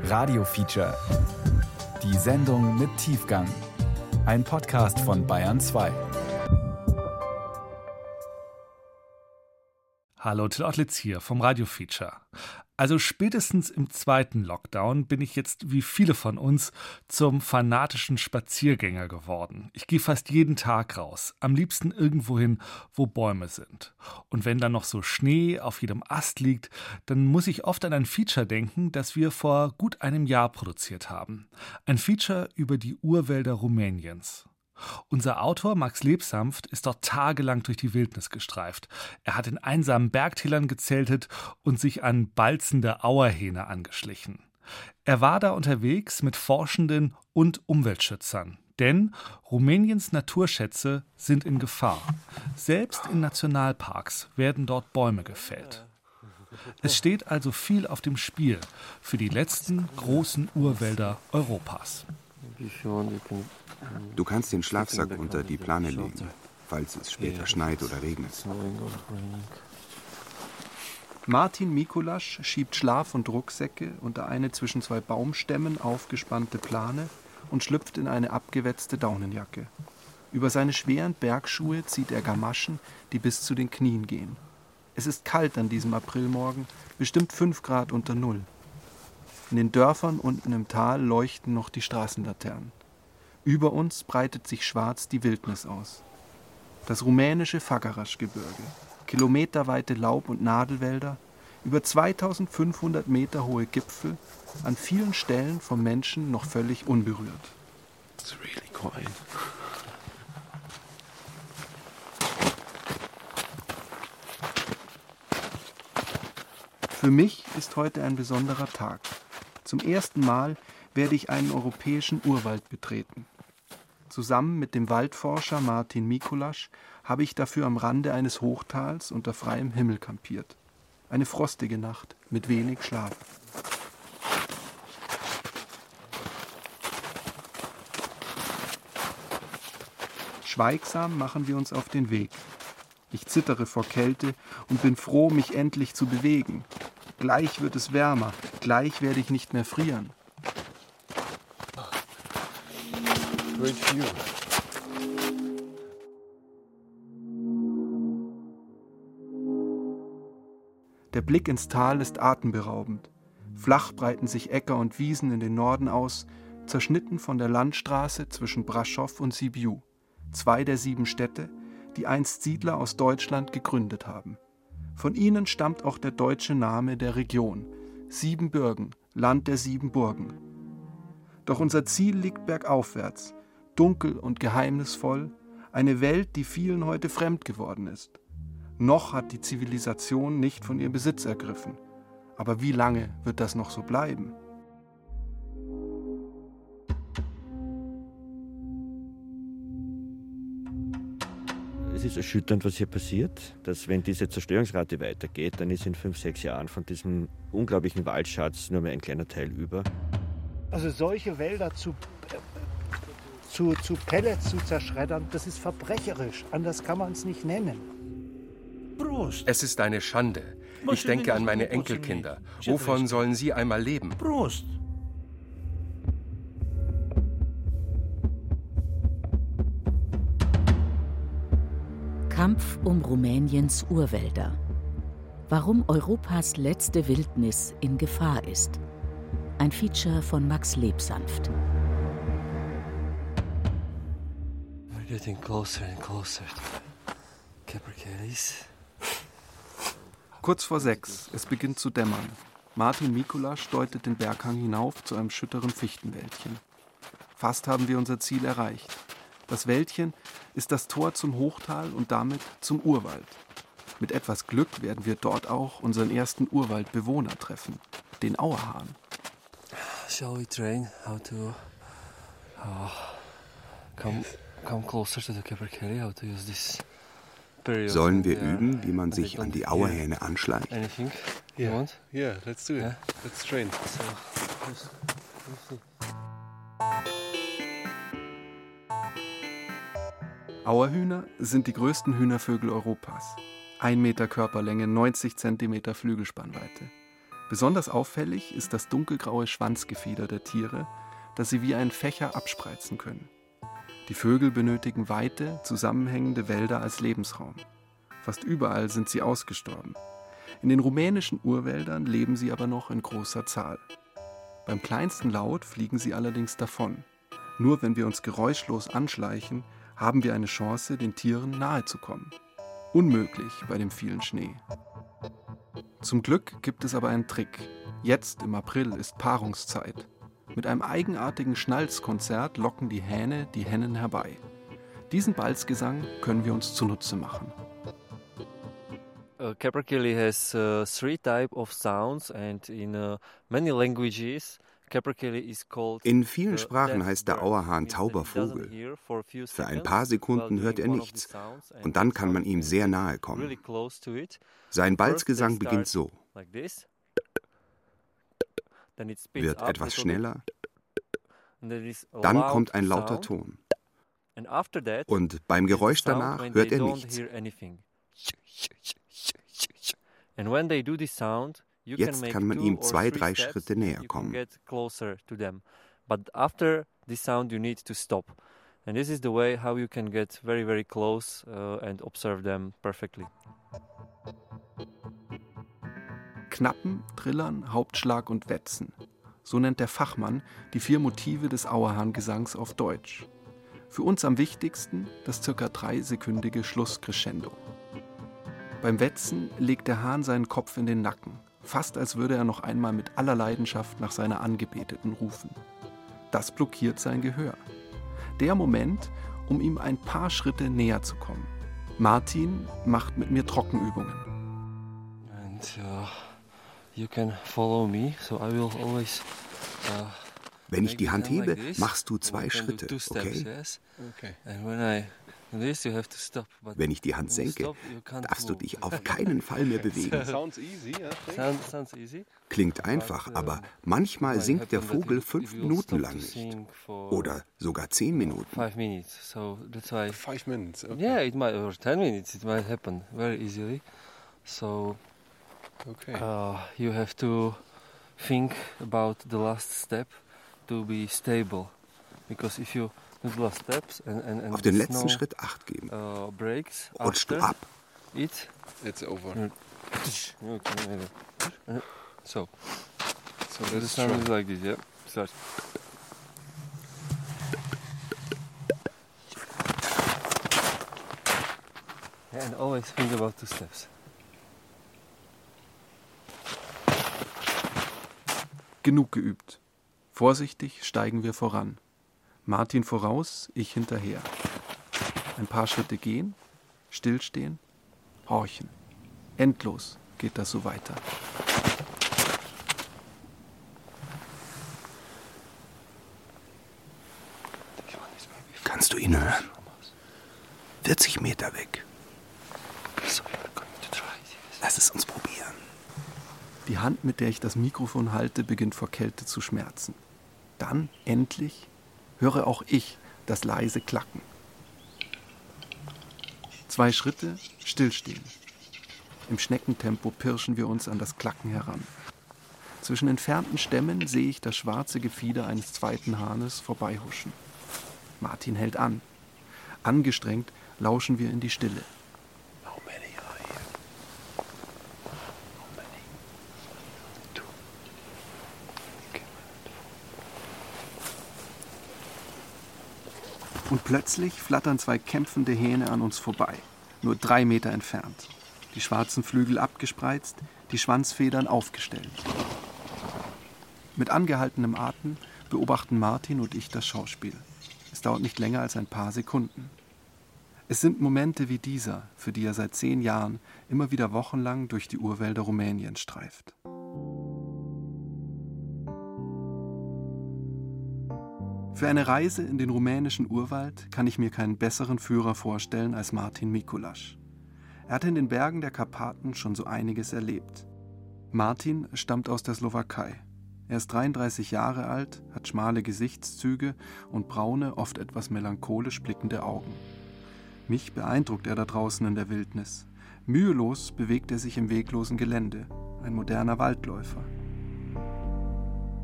Radio Feature. Die Sendung mit Tiefgang. Ein Podcast von Bayern 2. Hallo, Till Ottlitz hier vom Radio Feature. Also spätestens im zweiten Lockdown bin ich jetzt, wie viele von uns, zum fanatischen Spaziergänger geworden. Ich gehe fast jeden Tag raus, am liebsten irgendwohin, wo Bäume sind. Und wenn dann noch so Schnee auf jedem Ast liegt, dann muss ich oft an ein Feature denken, das wir vor gut einem Jahr produziert haben. Ein Feature über die Urwälder Rumäniens. Unser Autor Max Lebsanft ist dort tagelang durch die Wildnis gestreift. Er hat in einsamen Bergtälern gezeltet und sich an balzende Auerhähne angeschlichen. Er war da unterwegs mit Forschenden und Umweltschützern. Denn Rumäniens Naturschätze sind in Gefahr. Selbst in Nationalparks werden dort Bäume gefällt. Es steht also viel auf dem Spiel für die letzten großen Urwälder Europas. Du kannst den Schlafsack unter die Plane legen, falls es später schneit oder regnet. Martin Mikulasch schiebt Schlaf- und Rucksäcke unter eine zwischen zwei Baumstämmen aufgespannte Plane und schlüpft in eine abgewetzte Daunenjacke. Über seine schweren Bergschuhe zieht er Gamaschen, die bis zu den Knien gehen. Es ist kalt an diesem Aprilmorgen, bestimmt fünf Grad unter Null. In den Dörfern unten im Tal leuchten noch die Straßenlaternen. Über uns breitet sich schwarz die Wildnis aus. Das rumänische Fagarasch-Gebirge, kilometerweite Laub- und Nadelwälder, über 2500 Meter hohe Gipfel, an vielen Stellen vom Menschen noch völlig unberührt. It's really quiet. Für mich ist heute ein besonderer Tag. Zum ersten Mal werde ich einen europäischen Urwald betreten. Zusammen mit dem Waldforscher Martin Mikulasch habe ich dafür am Rande eines Hochtals unter freiem Himmel kampiert. Eine frostige Nacht mit wenig Schlaf. Schweigsam machen wir uns auf den Weg. Ich zittere vor Kälte und bin froh, mich endlich zu bewegen. Gleich wird es wärmer, gleich werde ich nicht mehr frieren. Great view. Der Blick ins Tal ist atemberaubend. Flach breiten sich Äcker und Wiesen in den Norden aus, zerschnitten von der Landstraße zwischen Braschow und Sibiu, zwei der sieben Städte, die einst Siedler aus Deutschland gegründet haben. Von ihnen stammt auch der deutsche Name der Region, Siebenbürgen, Land der sieben Burgen. Doch unser Ziel liegt bergaufwärts, dunkel und geheimnisvoll, eine Welt, die vielen heute fremd geworden ist. Noch hat die Zivilisation nicht von ihr Besitz ergriffen. Aber wie lange wird das noch so bleiben? Es ist erschütternd, was hier passiert, dass wenn diese Zerstörungsrate weitergeht, dann ist in fünf, sechs Jahren von diesem unglaublichen Waldschatz nur mehr ein kleiner Teil über. Also solche Wälder zu zu, zu Pellets zu zerschreddern, das ist verbrecherisch. Anders kann man es nicht nennen. Prost. Es ist eine Schande. Ich denke an meine Enkelkinder. Wovon sollen sie einmal leben? Prost. Kampf um Rumäniens Urwälder. Warum Europas letzte Wildnis in Gefahr ist. Ein Feature von Max Lebsanft. getting closer and closer to. Kurz vor sechs, es beginnt zu dämmern. Martin Mikulasch deutet den Berghang hinauf zu einem schütteren Fichtenwäldchen. Fast haben wir unser Ziel erreicht. Das Wäldchen ist das Tor zum Hochtal und damit zum Urwald. Mit etwas Glück werden wir dort auch unseren ersten Urwaldbewohner treffen, den Auerhahn. Shall we train how to oh, come come closer to the Capercaillie, how to use this Sollen wir üben, wie man sich an die Auerhähne anschleicht? Anything you want? Yeah, let's do it. Let's train. Auerhühner sind die größten Hühnervögel Europas. Ein Meter Körperlänge, 90 Zentimeter Flügelspannweite. Besonders auffällig ist das dunkelgraue Schwanzgefieder der Tiere, das sie wie ein Fächer abspreizen können. Die Vögel benötigen weite, zusammenhängende Wälder als Lebensraum. Fast überall sind sie ausgestorben. In den rumänischen Urwäldern leben sie aber noch in großer Zahl. Beim kleinsten Laut fliegen sie allerdings davon. Nur wenn wir uns geräuschlos anschleichen, haben wir eine Chance, den Tieren nahe zu kommen. Unmöglich bei dem vielen Schnee. Zum Glück gibt es aber einen Trick. Jetzt im April ist Paarungszeit. Mit einem eigenartigen Schnalzkonzert locken die Hähne die Hennen herbei. Diesen Balzgesang können wir uns zunutze machen. Uh, Capercaillie has uh, three type of sounds and in uh, many languages in vielen Sprachen heißt der Auerhahn tauber Vogel. Für ein paar Sekunden hört er nichts. und dann kann man ihm sehr nahe kommen. Sein Balzgesang beginnt so, wird etwas schneller, dann kommt ein lauter Ton. Und beim Geräusch danach hört er nichts. Jetzt kann man ihm zwei, drei Schritte näher kommen. But after this sound you need to stop. And this is the way how you can get very, very close uh, and observe them perfectly. Knappen, Trillern, Hauptschlag und Wetzen. So nennt der Fachmann die vier Motive des Auerhahn-Gesangs auf Deutsch. Für uns am wichtigsten das circa dreisekündige Schlusscrescendo. Beim Wetzen legt der Hahn seinen Kopf in den Nacken, fast als würde er noch einmal mit aller Leidenschaft nach seiner Angebeteten rufen. Das blockiert sein Gehör. Der Moment, um ihm ein paar Schritte näher zu kommen. Martin macht mit mir Trockenübungen. And, uh, you can follow me, so I will always uh, wenn ich die Hand hebe, machst du zwei Schritte, okay? Wenn ich die Hand senke, darfst du dich auf keinen Fall mehr bewegen. Klingt einfach, aber manchmal singt der Vogel fünf Minuten lang nicht. Oder sogar zehn Minuten. Five minutes, so that's why. Five minutes, okay. Yeah, it might, or ten minutes, it might happen very easily. So, okay. Uh, you have to think about the last step to be stable. Because if you auf den letzten Schritt Acht geben. Uh, Rutschst du ab. It, it's over. So. So the sound is like this, yeah? Start. And always think about two steps. Genug geübt. Vorsichtig steigen wir voran. Martin voraus, ich hinterher. Ein paar Schritte gehen, stillstehen, horchen. Endlos geht das so weiter. Kannst du ihn hören? 40 Meter weg. Lass es uns probieren. Die Hand, mit der ich das Mikrofon halte, beginnt vor Kälte zu schmerzen. Dann endlich höre auch ich das leise Klacken. Zwei Schritte, stillstehen. Im Schneckentempo pirschen wir uns an das Klacken heran. Zwischen entfernten Stämmen sehe ich das schwarze Gefieder eines zweiten Hahnes vorbeihuschen. Martin hält an. Angestrengt lauschen wir in die Stille. Und plötzlich flattern zwei kämpfende Hähne an uns vorbei, nur drei Meter entfernt. Die schwarzen Flügel abgespreizt, die Schwanzfedern aufgestellt. Mit angehaltenem Atem beobachten Martin und ich das Schauspiel. Es dauert nicht länger als ein paar Sekunden. Es sind Momente wie dieser, für die er seit zehn Jahren immer wieder wochenlang durch die Urwälder Rumäniens streift. Für eine Reise in den rumänischen Urwald kann ich mir keinen besseren Führer vorstellen als Martin Mikulasch. Er hat in den Bergen der Karpaten schon so einiges erlebt. Martin stammt aus der Slowakei. Er ist 33 Jahre alt, hat schmale Gesichtszüge und braune, oft etwas melancholisch blickende Augen. Mich beeindruckt er da draußen in der Wildnis. Mühelos bewegt er sich im weglosen Gelände, ein moderner Waldläufer.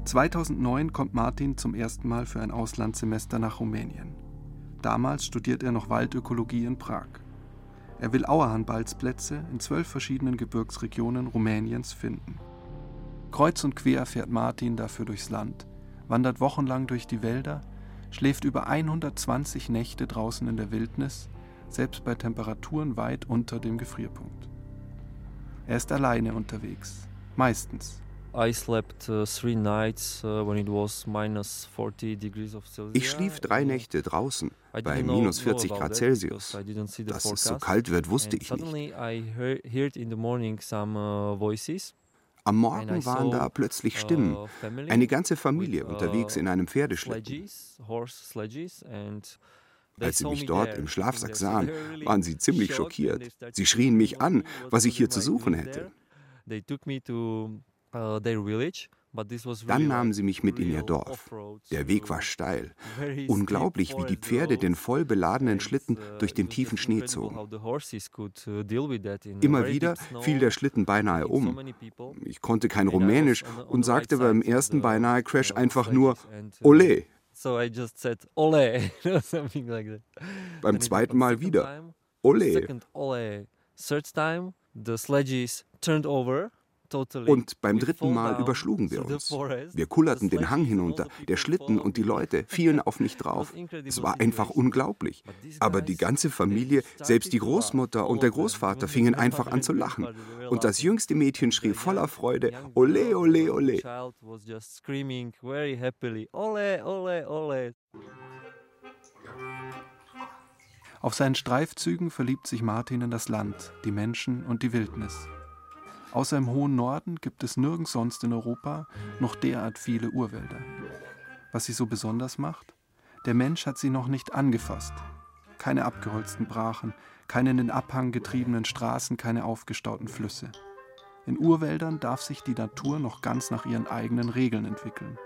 2009 kommt Martin zum ersten Mal für ein Auslandssemester nach Rumänien. Damals studiert er noch Waldökologie in Prag. Er will Auerhahn-Balzplätze in zwölf verschiedenen Gebirgsregionen Rumäniens finden. Kreuz und quer fährt Martin dafür durchs Land, wandert wochenlang durch die Wälder, schläft über 120 Nächte draußen in der Wildnis, selbst bei Temperaturen weit unter dem Gefrierpunkt. Er ist alleine unterwegs, meistens. Uh, uh, ich schlief drei Nächte draußen bei minus 40 Grad Celsius. Dass es so kalt wird, wusste ich nicht. Am Morgen waren da plötzlich uh, Stimmen. Eine ganze Familie unterwegs in einem Pferdeschlitten. Als sie mich dort im Schlafsack sahen, waren sie ziemlich schockiert. Sie schrien mich an, was ich hier zu suchen hätte. Uh, Dann nahmen sie mich mit in ihr Dorf. Der Weg war steil. Unglaublich, wie die Pferde den voll beladenen Schlitten uh, durch den tiefen Schnee zogen. Uh, Immer wieder fiel der Schlitten beinahe um. Ich konnte kein Rumänisch und sagte beim ersten beinahe Crash einfach nur Ole. Beim zweiten Mal wieder Ole. The sledges turned over und beim dritten Mal überschlugen wir uns. Wir kullerten den Hang hinunter, der Schlitten und die Leute fielen auf mich drauf. Es war einfach unglaublich. Aber die ganze Familie, selbst die Großmutter und der Großvater fingen einfach an zu lachen. Und das jüngste Mädchen schrie voller Freude, Ole, ole, ole. Auf seinen Streifzügen verliebt sich Martin in das Land, die Menschen und die Wildnis. Außer im hohen Norden gibt es nirgends sonst in Europa noch derart viele Urwälder. Was sie so besonders macht? Der Mensch hat sie noch nicht angefasst. Keine abgeholzten Brachen, keine in den Abhang getriebenen Straßen, keine aufgestauten Flüsse. In Urwäldern darf sich die Natur noch ganz nach ihren eigenen Regeln entwickeln.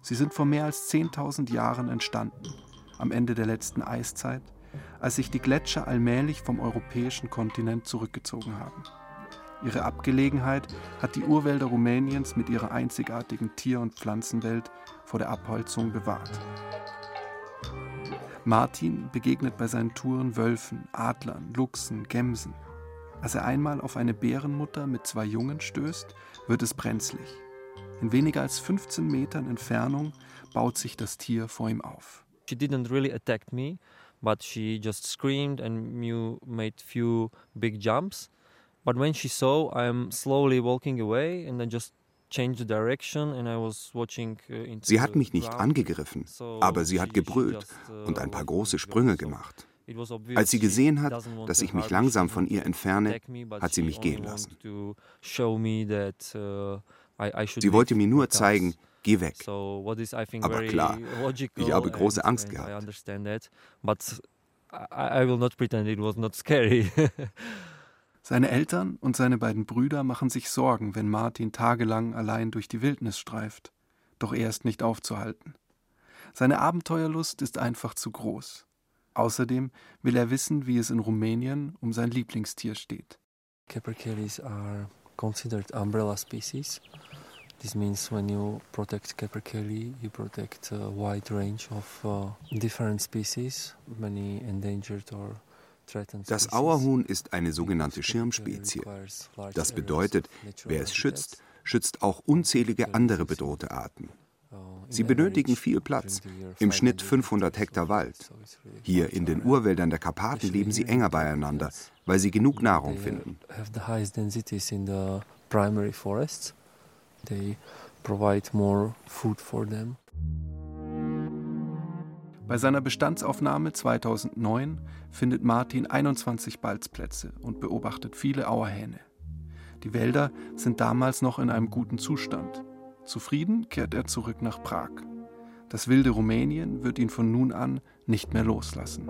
Sie sind vor mehr als 10.000 Jahren entstanden, am Ende der letzten Eiszeit, als sich die Gletscher allmählich vom europäischen Kontinent zurückgezogen haben. Ihre Abgelegenheit hat die Urwälder Rumäniens mit ihrer einzigartigen Tier- und Pflanzenwelt vor der Abholzung bewahrt. Martin begegnet bei seinen Touren Wölfen, Adlern, Luchsen, Gämsen. Als er einmal auf eine Bärenmutter mit zwei Jungen stößt, wird es brenzlig. In weniger als 15 Metern Entfernung baut sich das Tier vor ihm auf. She didn't really attack me, but she just screamed and made few big jumps. But when she saw I'm slowly walking away and I just uh, Sie hat mich nicht angegriffen, aber sie hat gebrüllt uh, und ein paar große Sprünge gemacht. Als sie gesehen hat, dass ich mich langsam von ihr entferne, hat sie mich gehen lassen. Uh, sie wollte mir nur zeigen, geh weg. Aber klar, ich habe große Angst gehabt. I will not pretend it was not scary. Seine Eltern und seine beiden Brüder machen sich Sorgen, wenn Martin tagelang allein durch die Wildnis streift. Doch er ist nicht aufzuhalten. Seine Abenteuerlust ist einfach zu groß. Außerdem will er wissen, wie es in Rumänien um sein Lieblingstier steht. Capercaillies are considered umbrella species. This means when you protect capercaillie, you protect a wide range of uh, different species, many endangered or das Auerhuhn ist eine sogenannte Schirmspezie. Das bedeutet, wer es schützt, schützt auch unzählige andere bedrohte Arten. Sie benötigen viel Platz, im Schnitt 500 Hektar Wald. Hier in den Urwäldern der Karpaten leben sie enger beieinander, weil sie genug Nahrung finden. They provide more food for them. Bei seiner Bestandsaufnahme 2009 findet Martin 21 Balzplätze und beobachtet viele Auerhähne. Die Wälder sind damals noch in einem guten Zustand. Zufrieden kehrt er zurück nach Prag. Das wilde Rumänien wird ihn von nun an nicht mehr loslassen.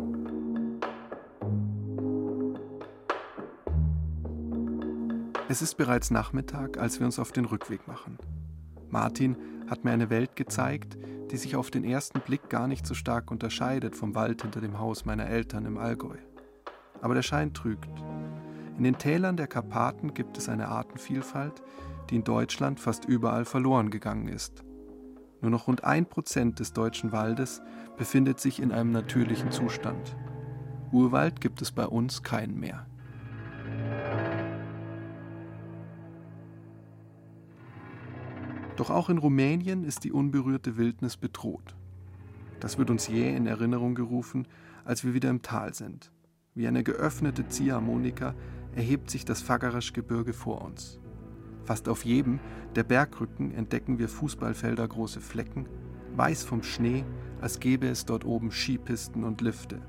Es ist bereits Nachmittag, als wir uns auf den Rückweg machen. Martin hat mir eine Welt gezeigt, die sich auf den ersten Blick gar nicht so stark unterscheidet vom Wald hinter dem Haus meiner Eltern im Allgäu. Aber der Schein trügt. In den Tälern der Karpaten gibt es eine Artenvielfalt, die in Deutschland fast überall verloren gegangen ist. Nur noch rund ein Prozent des deutschen Waldes befindet sich in einem natürlichen Zustand. Urwald gibt es bei uns keinen mehr. Doch auch in Rumänien ist die unberührte Wildnis bedroht. Das wird uns jäh in Erinnerung gerufen, als wir wieder im Tal sind. Wie eine geöffnete Ziehharmonika erhebt sich das Fagarasch-Gebirge vor uns. Fast auf jedem der Bergrücken entdecken wir Fußballfelder große Flecken, weiß vom Schnee, als gäbe es dort oben Skipisten und Lifte.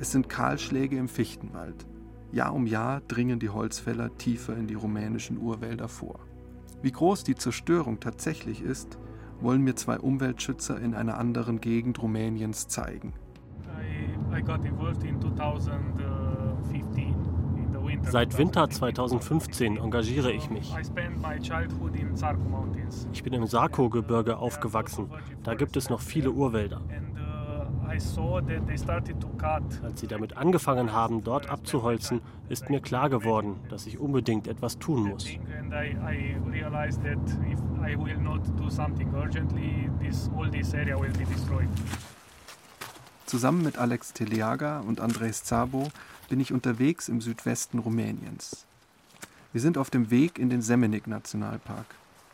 Es sind Kahlschläge im Fichtenwald. Jahr um Jahr dringen die Holzfäller tiefer in die rumänischen Urwälder vor. Wie groß die Zerstörung tatsächlich ist, wollen mir zwei Umweltschützer in einer anderen Gegend Rumäniens zeigen. I, I Seit Winter 2015 engagiere ich mich. Ich bin im Sarko-Gebirge aufgewachsen. Da gibt es noch viele Urwälder. Als sie damit angefangen haben, dort abzuholzen, ist mir klar geworden, dass ich unbedingt etwas tun muss. Zusammen mit Alex Teleaga und Andres Zabo bin ich unterwegs im Südwesten Rumäniens. Wir sind auf dem Weg in den Semenik-Nationalpark,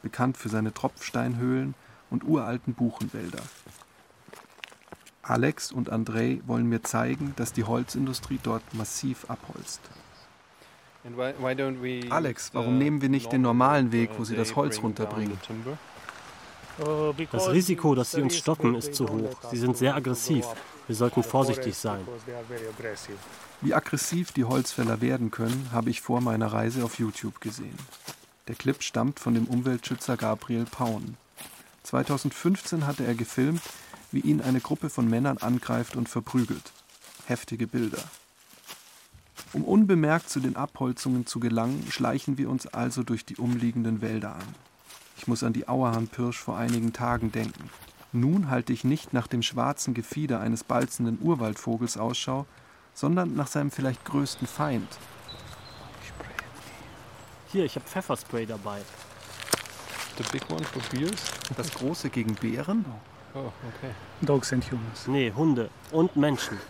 bekannt für seine Tropfsteinhöhlen und uralten Buchenwälder. Alex und Andrei wollen mir zeigen, dass die Holzindustrie dort massiv abholzt. Alex, warum nehmen wir nicht den normalen Weg, wo sie das Holz runterbringen? Das Risiko, dass sie uns stoppen, ist zu hoch. Sie sind sehr aggressiv. Wir sollten vorsichtig sein. Wie aggressiv die Holzfäller werden können, habe ich vor meiner Reise auf YouTube gesehen. Der Clip stammt von dem Umweltschützer Gabriel Paun. 2015 hatte er gefilmt, wie ihn eine Gruppe von Männern angreift und verprügelt. Heftige Bilder. Um unbemerkt zu den Abholzungen zu gelangen, schleichen wir uns also durch die umliegenden Wälder an. Ich muss an die Auerhahn-Pirsch vor einigen Tagen denken. Nun halte ich nicht nach dem schwarzen Gefieder eines balzenden Urwaldvogels Ausschau, sondern nach seinem vielleicht größten Feind. Hier, ich habe Pfefferspray dabei. Das große gegen Bären? Oh, okay. Dogs and humans. Nee, Hunde und Menschen.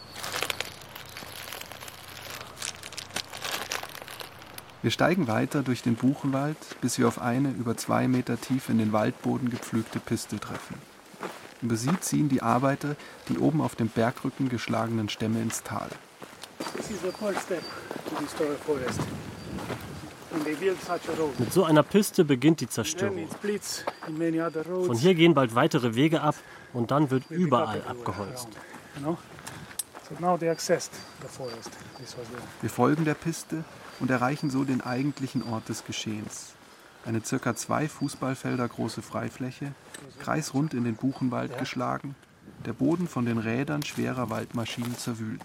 Wir steigen weiter durch den Buchenwald, bis wir auf eine über zwei Meter tief in den Waldboden gepflügte Piste treffen. Über sie ziehen die Arbeiter die oben auf dem Bergrücken geschlagenen Stämme ins Tal. Mit so einer Piste beginnt die Zerstörung. Von hier gehen bald weitere Wege ab und dann wird überall abgeholzt. Wir folgen der Piste und erreichen so den eigentlichen Ort des Geschehens. Eine circa zwei Fußballfelder große Freifläche, kreisrund in den Buchenwald geschlagen, der Boden von den Rädern schwerer Waldmaschinen zerwühlt.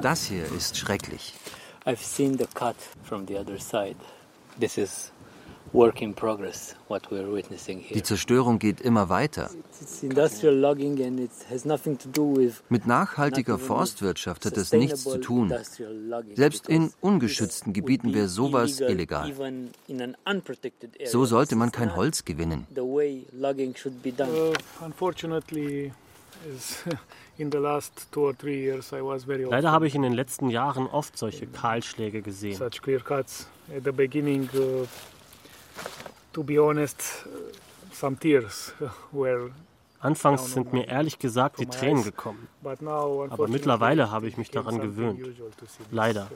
Das hier ist schrecklich. I've seen the cut from the other side. This is work in progress, what we're witnessing here. Die Zerstörung geht immer weiter. Mit nachhaltiger Forstwirtschaft hat das nichts zu tun. Selbst in ungeschützten Gebieten wäre sowas illegal. So sollte man kein Holz gewinnen. Leider habe ich in den letzten Jahren oft solche Kahlschläge gesehen. Anfangs sind mir ehrlich gesagt die Tränen gekommen. Aber mittlerweile habe ich mich daran gewöhnt. Leider.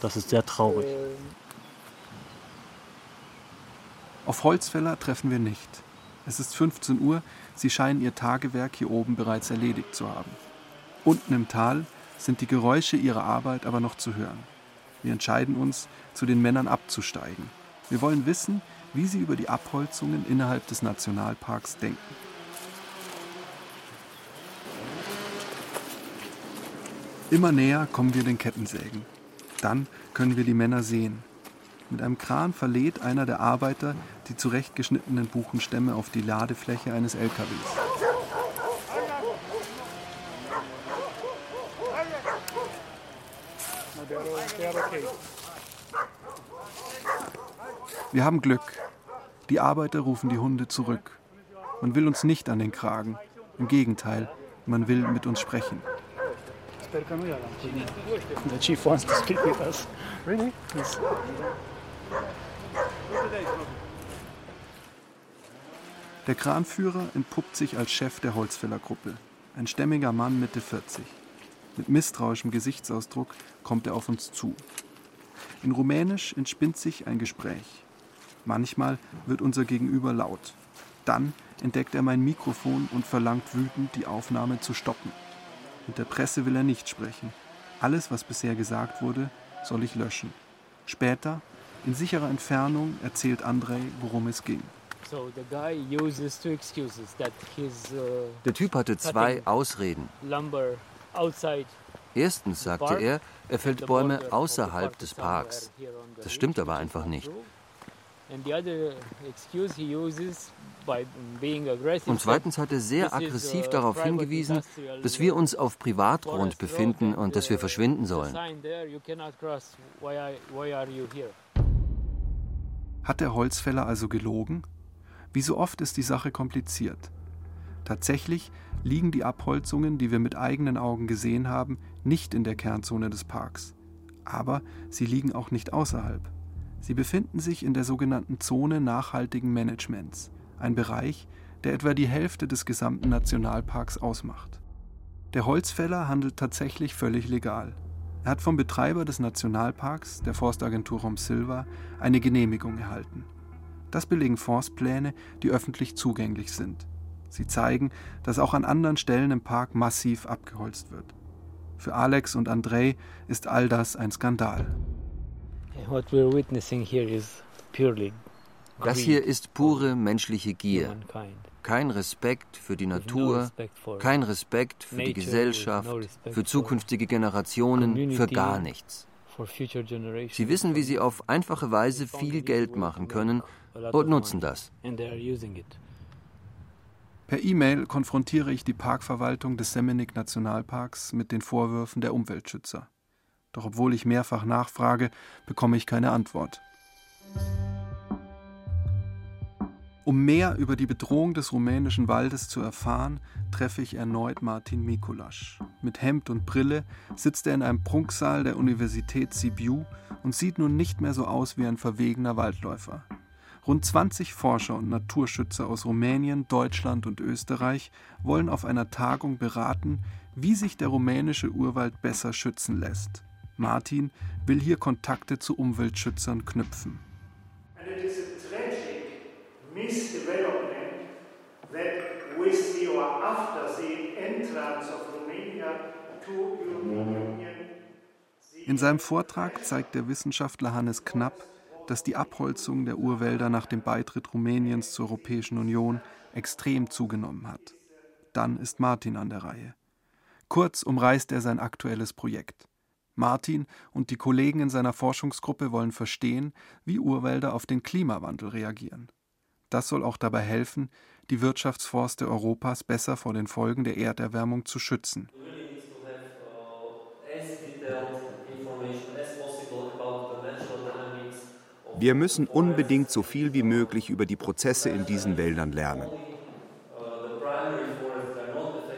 Das ist sehr traurig. Auf Holzfäller treffen wir nicht. Es ist 15 Uhr, sie scheinen ihr Tagewerk hier oben bereits erledigt zu haben. Unten im Tal sind die Geräusche ihrer Arbeit aber noch zu hören. Wir entscheiden uns, zu den Männern abzusteigen. Wir wollen wissen, wie sie über die Abholzungen innerhalb des Nationalparks denken. Immer näher kommen wir den Kettensägen. Dann können wir die Männer sehen. Mit einem Kran verlädt einer der Arbeiter die zurechtgeschnittenen Buchenstämme auf die Ladefläche eines LKWs. Wir haben Glück. Die Arbeiter rufen die Hunde zurück. Man will uns nicht an den Kragen. Im Gegenteil, man will mit uns sprechen. The chief wants to speak with us. Really? Yes. Der Kranführer entpuppt sich als Chef der Holzfällergruppe. Ein stämmiger Mann Mitte 40. Mit misstrauischem Gesichtsausdruck kommt er auf uns zu. In Rumänisch entspinnt sich ein Gespräch. Manchmal wird unser Gegenüber laut. Dann entdeckt er mein Mikrofon und verlangt wütend, die Aufnahme zu stoppen. Mit der Presse will er nicht sprechen. Alles, was bisher gesagt wurde, soll ich löschen. Später, in sicherer Entfernung, erzählt Andrei, worum es ging. Uh, der Typ hatte zwei Ausreden. Erstens sagte er, er fällt Bäume außerhalb des Parks. Das stimmt aber einfach nicht. Und zweitens hat er sehr aggressiv uh, darauf hingewiesen, dass wir uns auf Privatgrund befinden und dass wir verschwinden sollen. Hat der Holzfäller also gelogen? Wie so oft ist die Sache kompliziert. Tatsächlich liegen die Abholzungen, die wir mit eigenen Augen gesehen haben, nicht in der Kernzone des Parks. Aber sie liegen auch nicht außerhalb. Sie befinden sich in der sogenannten Zone nachhaltigen Managements, ein Bereich, der etwa die Hälfte des gesamten Nationalparks ausmacht. Der Holzfäller handelt tatsächlich völlig legal. Er hat vom Betreiber des Nationalparks, der Forstagentur Silva, eine Genehmigung erhalten. Das belegen Forstpläne, die öffentlich zugänglich sind. Sie zeigen, dass auch an anderen Stellen im Park massiv abgeholzt wird. Für Alex und Andrei ist all das ein Skandal. Das hier ist pure menschliche Gier. Kein Respekt für die Natur, kein Respekt für die Gesellschaft, für zukünftige Generationen, für gar nichts. Sie wissen, wie sie auf einfache Weise viel Geld machen können und nutzen das. Per E-Mail konfrontiere ich die Parkverwaltung des Semenik Nationalparks mit den Vorwürfen der Umweltschützer. Doch obwohl ich mehrfach nachfrage, bekomme ich keine Antwort. Um mehr über die Bedrohung des rumänischen Waldes zu erfahren, treffe ich erneut Martin Mikulasch. Mit Hemd und Brille sitzt er in einem Prunksaal der Universität Sibiu und sieht nun nicht mehr so aus wie ein verwegener Waldläufer. Rund 20 Forscher und Naturschützer aus Rumänien, Deutschland und Österreich wollen auf einer Tagung beraten, wie sich der rumänische Urwald besser schützen lässt. Martin will hier Kontakte zu Umweltschützern knüpfen. In seinem Vortrag zeigt der Wissenschaftler Hannes Knapp, dass die Abholzung der Urwälder nach dem Beitritt Rumäniens zur Europäischen Union extrem zugenommen hat. Dann ist Martin an der Reihe. Kurz umreißt er sein aktuelles Projekt. Martin und die Kollegen in seiner Forschungsgruppe wollen verstehen, wie Urwälder auf den Klimawandel reagieren. Das soll auch dabei helfen, die Wirtschaftsforste Europas besser vor den Folgen der Erderwärmung zu schützen. Wir müssen unbedingt so viel wie möglich über die Prozesse in diesen Wäldern lernen.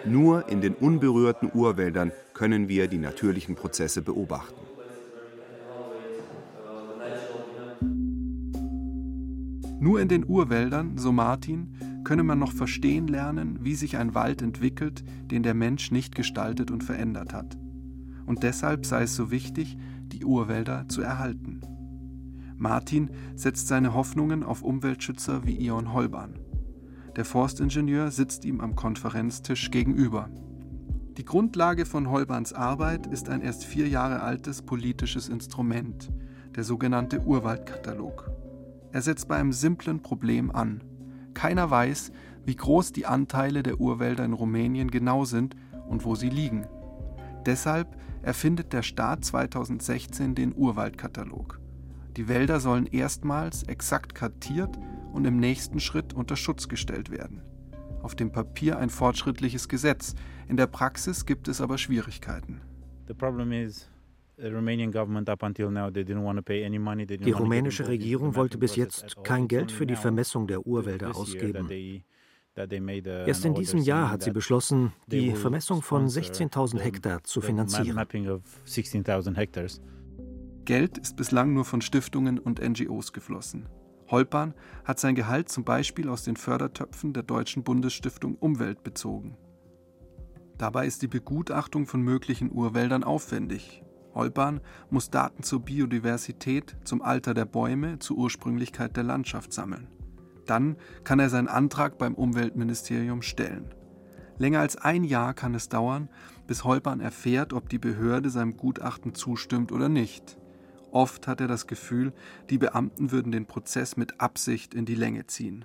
Nur in den unberührten Urwäldern können wir die natürlichen Prozesse beobachten. Nur in den Urwäldern, so Martin, könne man noch verstehen lernen, wie sich ein Wald entwickelt, den der Mensch nicht gestaltet und verändert hat. Und deshalb sei es so wichtig, die Urwälder zu erhalten. Martin setzt seine Hoffnungen auf Umweltschützer wie Ion Holban. Der Forstingenieur sitzt ihm am Konferenztisch gegenüber. Die Grundlage von Holbans Arbeit ist ein erst vier Jahre altes politisches Instrument, der sogenannte Urwaldkatalog. Er setzt bei einem simplen Problem an. Keiner weiß, wie groß die Anteile der Urwälder in Rumänien genau sind und wo sie liegen. Deshalb erfindet der Staat 2016 den Urwaldkatalog. Die Wälder sollen erstmals exakt kartiert und im nächsten Schritt unter Schutz gestellt werden. Auf dem Papier ein fortschrittliches Gesetz, in der Praxis gibt es aber Schwierigkeiten. The problem is Die rumänische Regierung wollte bis jetzt kein Geld für die Vermessung der Urwälder ausgeben. Erst in diesem Jahr hat sie beschlossen, die Vermessung von 16.000 Hektar zu finanzieren. Geld ist bislang nur von Stiftungen und NGOs geflossen. Holpan hat sein Gehalt zum Beispiel aus den Fördertöpfen der Deutschen Bundesstiftung Umwelt bezogen. Dabei ist die Begutachtung von möglichen Urwäldern aufwendig. Holpan muss Daten zur Biodiversität, zum Alter der Bäume, zur Ursprünglichkeit der Landschaft sammeln. Dann kann er seinen Antrag beim Umweltministerium stellen. Länger als ein Jahr kann es dauern, bis Holpan erfährt, ob die Behörde seinem Gutachten zustimmt oder nicht. Oft hat er das Gefühl, die Beamten würden den Prozess mit Absicht in die Länge ziehen.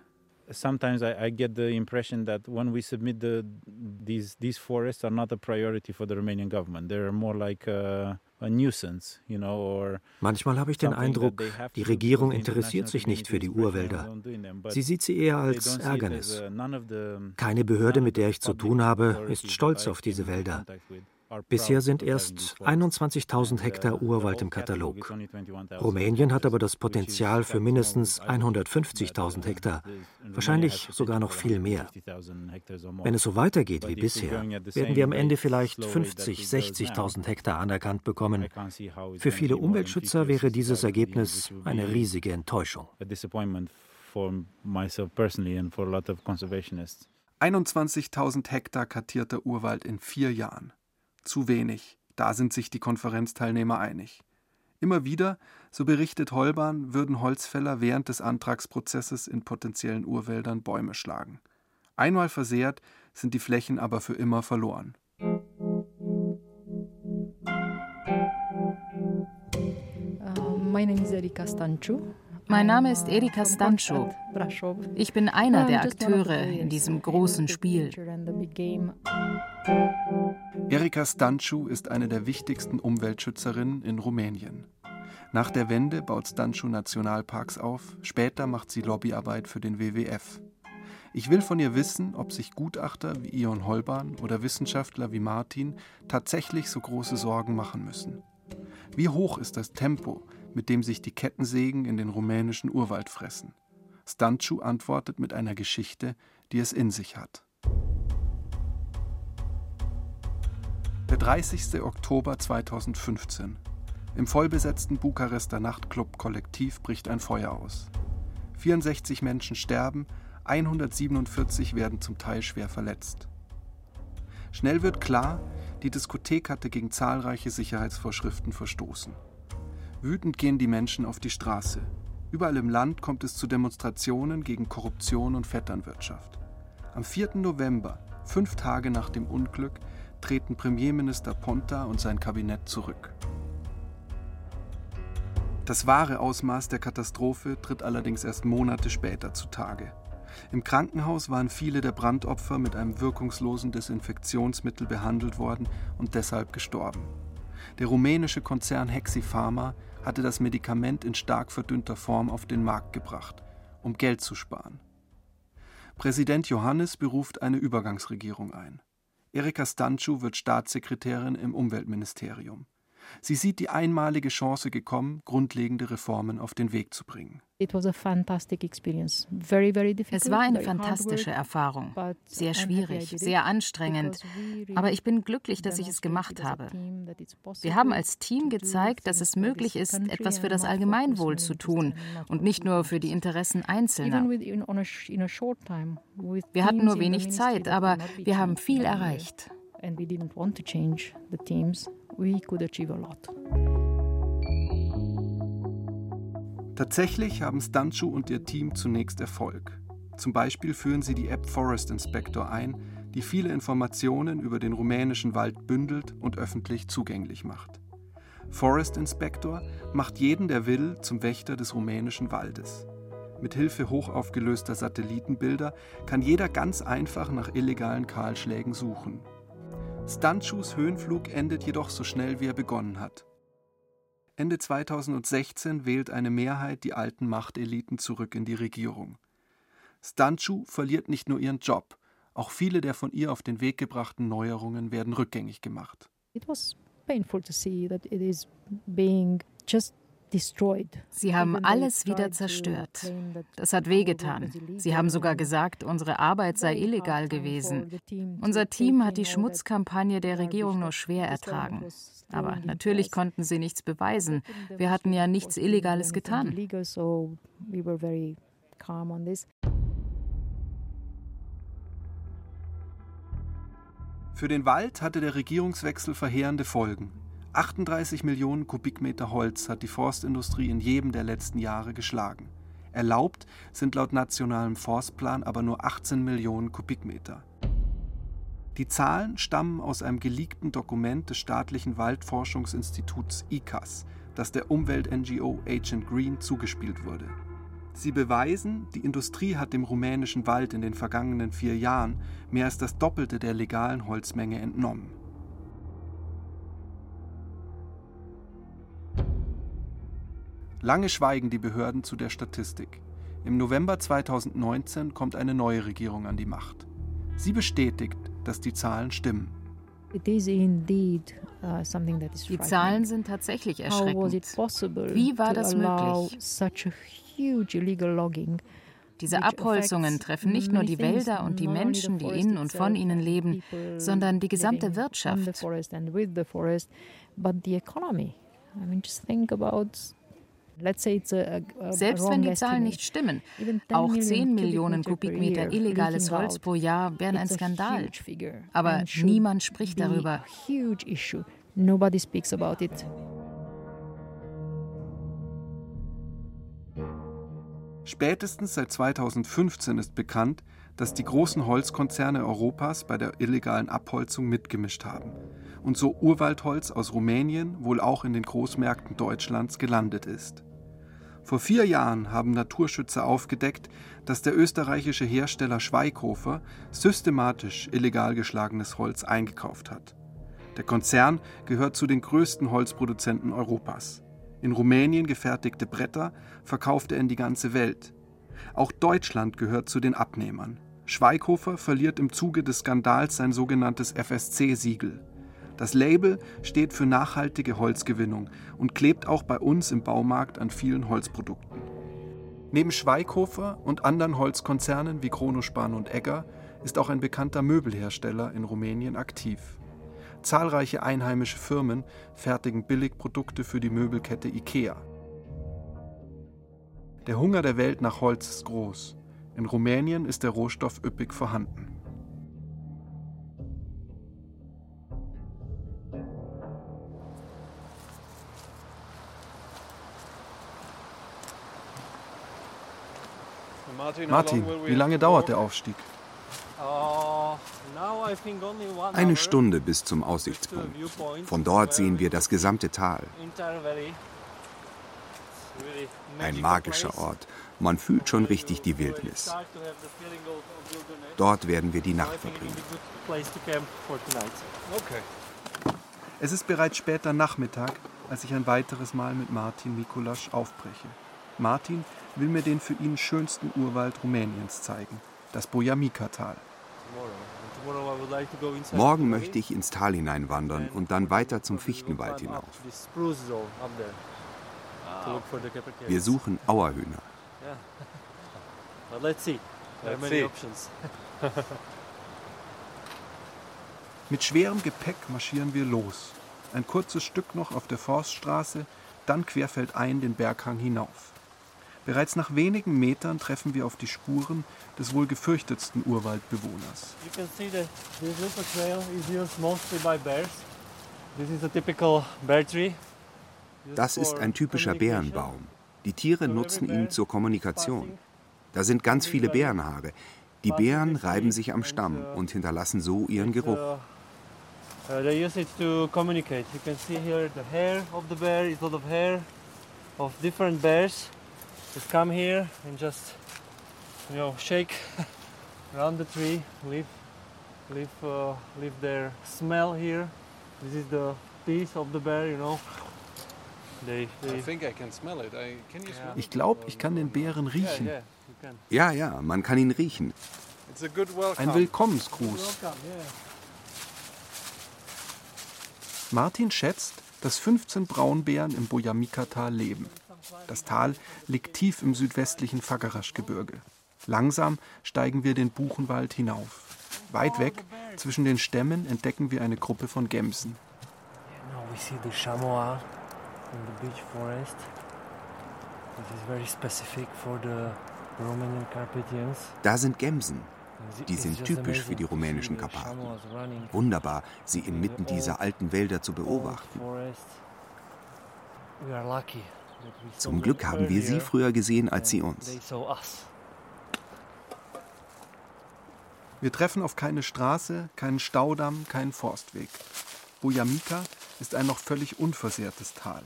Sometimes I, I get the impression that when we submit the, these these forests are not a priority for the Romanian government. They're more like a, Manchmal habe ich den Eindruck, die Regierung interessiert sich nicht für die Urwälder. Sie sieht sie eher als Ärgernis. Keine Behörde, mit der ich zu tun habe, ist stolz auf diese Wälder. Bisher sind erst 21.000 Hektar Urwald im Katalog. Rumänien hat aber das Potenzial für mindestens 150.000 Hektar, wahrscheinlich sogar noch viel mehr. Wenn es so weitergeht wie bisher, werden wir am Ende vielleicht 50, 60.000 Hektar anerkannt bekommen. Für viele Umweltschützer wäre dieses Ergebnis eine riesige Enttäuschung. 21.000 Hektar kartierter Urwald in vier Jahren zu wenig. Da sind sich die Konferenzteilnehmer einig. Immer wieder, so berichtet Holban, würden Holzfäller während des Antragsprozesses in potenziellen Urwäldern Bäume schlagen. Einmal versehrt, sind die Flächen aber für immer verloren. Stancu. Mein Name ist Erika Stancho. Ich bin einer der Akteure in diesem großen Spiel. Erika Stancu ist eine der wichtigsten Umweltschützerinnen in Rumänien. Nach der Wende baut Stancu Nationalparks auf, später macht sie Lobbyarbeit für den WWF. Ich will von ihr wissen, ob sich Gutachter wie Ion Holban oder Wissenschaftler wie Martin tatsächlich so große Sorgen machen müssen. Wie hoch ist das Tempo, mit dem sich die Kettensägen in den rumänischen Urwald fressen. Stancu antwortet mit einer Geschichte, die es in sich hat. Der 30. Oktober 2015. Im vollbesetzten Bukarester Nachtclub Kollektiv bricht ein Feuer aus. 64 Menschen sterben, 147 werden zum Teil schwer verletzt. Schnell wird klar, die Diskothek hatte gegen zahlreiche Sicherheitsvorschriften verstoßen. Wütend gehen die Menschen auf die Straße. Überall im Land kommt es zu Demonstrationen gegen Korruption und Vetternwirtschaft. Am 4. November, fünf Tage nach dem Unglück, treten Premierminister Ponta und sein Kabinett zurück. Das wahre Ausmaß der Katastrophe tritt allerdings erst Monate später zutage. Im Krankenhaus waren viele der Brandopfer mit einem wirkungslosen Desinfektionsmittel behandelt worden und deshalb gestorben. Der rumänische Konzern Hexipharma hatte das Medikament in stark verdünnter Form auf den Markt gebracht, um Geld zu sparen. Präsident Johannes beruft eine Übergangsregierung ein. Erika Stancu wird Staatssekretärin im Umweltministerium. Sie sieht die einmalige Chance gekommen, grundlegende Reformen auf den Weg zu bringen. Es war eine fantastische Erfahrung, sehr schwierig, sehr anstrengend, aber ich bin glücklich, dass ich es gemacht habe. Wir haben als Team gezeigt, dass es möglich ist, etwas für das Allgemeinwohl zu tun und nicht nur für die Interessen Einzelner. Wir hatten nur wenig Zeit, aber wir haben viel erreicht. And we didn't want to change the teams. We could achieve a lot. Tatsächlich haben Stanchu und ihr Team zunächst Erfolg. Zum Beispiel führen sie die App Forest Inspector ein, die viele Informationen über den rumänischen Wald bündelt und öffentlich zugänglich macht. Forest Inspector macht jeden, der will, zum Wächter des rumänischen Waldes. Mit Hilfe hochaufgelöster Satellitenbilder kann jeder ganz einfach nach illegalen Kahlschlägen suchen. Stunchus Höhenflug endet jedoch so schnell, wie er begonnen hat. Ende 2016 wählt eine Mehrheit die alten Machteliten zurück in die Regierung. Stanchu verliert nicht nur ihren Job, auch viele der von ihr auf den Weg gebrachten Neuerungen werden rückgängig gemacht. painful to see that it is being just Sie haben alles wieder zerstört. Das hat wehgetan. Sie haben sogar gesagt, unsere Arbeit sei illegal gewesen. Unser Team hat die Schmutzkampagne der Regierung nur schwer ertragen. Aber natürlich konnten sie nichts beweisen. Wir hatten ja nichts Illegales getan. Für den Wald hatte der Regierungswechsel verheerende Folgen. 38 Millionen Kubikmeter Holz hat die Forstindustrie in jedem der letzten Jahre geschlagen. Erlaubt sind laut nationalem Forstplan aber nur 18 Millionen Kubikmeter. Die Zahlen stammen aus einem geleakten Dokument des staatlichen Waldforschungsinstituts ICAS, das der Umwelt-NGO Agent Green zugespielt wurde. Sie beweisen, die Industrie hat dem rumänischen Wald in den vergangenen vier Jahren mehr als das Doppelte der legalen Holzmenge entnommen. Lange schweigen die Behörden zu der Statistik. Im November 2019 kommt eine neue Regierung an die Macht. Sie bestätigt, dass die Zahlen stimmen. Uh, die Zahlen sind tatsächlich erschreckend. Wie war das möglich? Diese Abholzungen treffen nicht nur die Wälder und die Menschen, die in und von ihnen leben, sondern die gesamte Wirtschaft. Selbst wenn die Zahlen nicht stimmen, auch 10 Millionen Kubikmeter illegales Holz pro Jahr wären ein Skandal. Aber niemand spricht darüber. Spätestens seit 2015 ist bekannt, dass die großen Holzkonzerne Europas bei der illegalen Abholzung mitgemischt haben und so Urwaldholz aus Rumänien wohl auch in den Großmärkten Deutschlands gelandet ist. Vor vier Jahren haben Naturschützer aufgedeckt, dass der österreichische Hersteller Schweighofer systematisch illegal geschlagenes Holz eingekauft hat. Der Konzern gehört zu den größten Holzproduzenten Europas. In Rumänien gefertigte Bretter verkauft er in die ganze Welt. Auch Deutschland gehört zu den Abnehmern. Schweighofer verliert im Zuge des Skandals sein sogenanntes FSC-Siegel. Das Label steht für nachhaltige Holzgewinnung und klebt auch bei uns im Baumarkt an vielen Holzprodukten. Neben Schweighofer und anderen Holzkonzernen wie Kronospan und Egger ist auch ein bekannter Möbelhersteller in Rumänien aktiv. Zahlreiche einheimische Firmen fertigen Billigprodukte für die Möbelkette IKEA. Der Hunger der Welt nach Holz ist groß. In Rumänien ist der Rohstoff üppig vorhanden. Martin, wie lange dauert der Aufstieg? Uh, Eine Stunde bis zum Aussichtspunkt. Von dort sehen wir das gesamte Tal. Ein magischer Ort. Man fühlt schon richtig die Wildnis. Dort werden wir die Nacht verbringen. Es ist bereits später Nachmittag, als ich ein weiteres Mal mit Martin Mikulasch aufbreche. Martin will mir den für ihn schönsten Urwald Rumäniens zeigen, das Bojamica-Tal. Morgen möchte ich ins Tal hineinwandern und dann weiter zum Fichtenwald hinauf. Wir suchen Auerhühner. Mit schwerem Gepäck marschieren wir los. Ein kurzes Stück noch auf der Forststraße, dann querfeldein den Berghang hinauf. Bereits nach wenigen Metern treffen wir auf die Spuren des wohl gefürchtetsten Urwaldbewohners. Das ist ein typischer Bärenbaum. Die Tiere nutzen ihn zur Kommunikation. Da sind ganz viele Bärenhaare. Die Bären reiben sich am Stamm und hinterlassen so ihren Geruch. Uh, they use it to communicate. You can see here the hair of the bear is a lot of hair of different bears. Just come here and just, you know, shake around the tree, leave, leave, uh, leave their smell here. This is the piece of the bear, you know. They, they ich glaube, ich kann den Bären riechen. Ja, ja, man kann ihn riechen. Ein Willkommensgruß. Martin schätzt, dass 15 Braunbären im Bojamika-Tal leben. Das Tal liegt tief im südwestlichen Fagarasch-Gebirge. Langsam steigen wir den Buchenwald hinauf. Weit weg, zwischen den Stämmen, entdecken wir eine Gruppe von Gämsen. Da sind Gämsen. Die sind typisch für die rumänischen Karpaten. Wunderbar, sie inmitten dieser alten Wälder zu beobachten. Zum Glück haben wir sie früher gesehen als sie uns. Wir treffen auf keine Straße, keinen Staudamm, keinen Forstweg. Bojamika ist ein noch völlig unversehrtes Tal.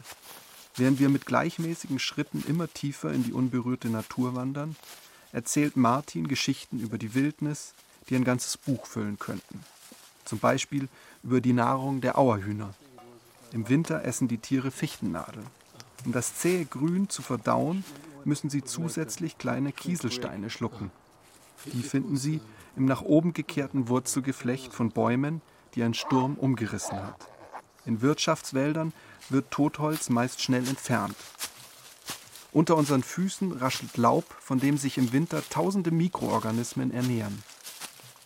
Während wir mit gleichmäßigen Schritten immer tiefer in die unberührte Natur wandern, erzählt Martin Geschichten über die Wildnis, die ein ganzes Buch füllen könnten. Zum Beispiel über die Nahrung der Auerhühner. Im Winter essen die Tiere Fichtennadeln. Um das zähe Grün zu verdauen, müssen sie zusätzlich kleine Kieselsteine schlucken. Die finden sie im nach oben gekehrten Wurzelgeflecht von Bäumen, die ein Sturm umgerissen hat. In Wirtschaftswäldern wird Totholz meist schnell entfernt. Unter unseren Füßen raschelt Laub, von dem sich im Winter tausende Mikroorganismen ernähren.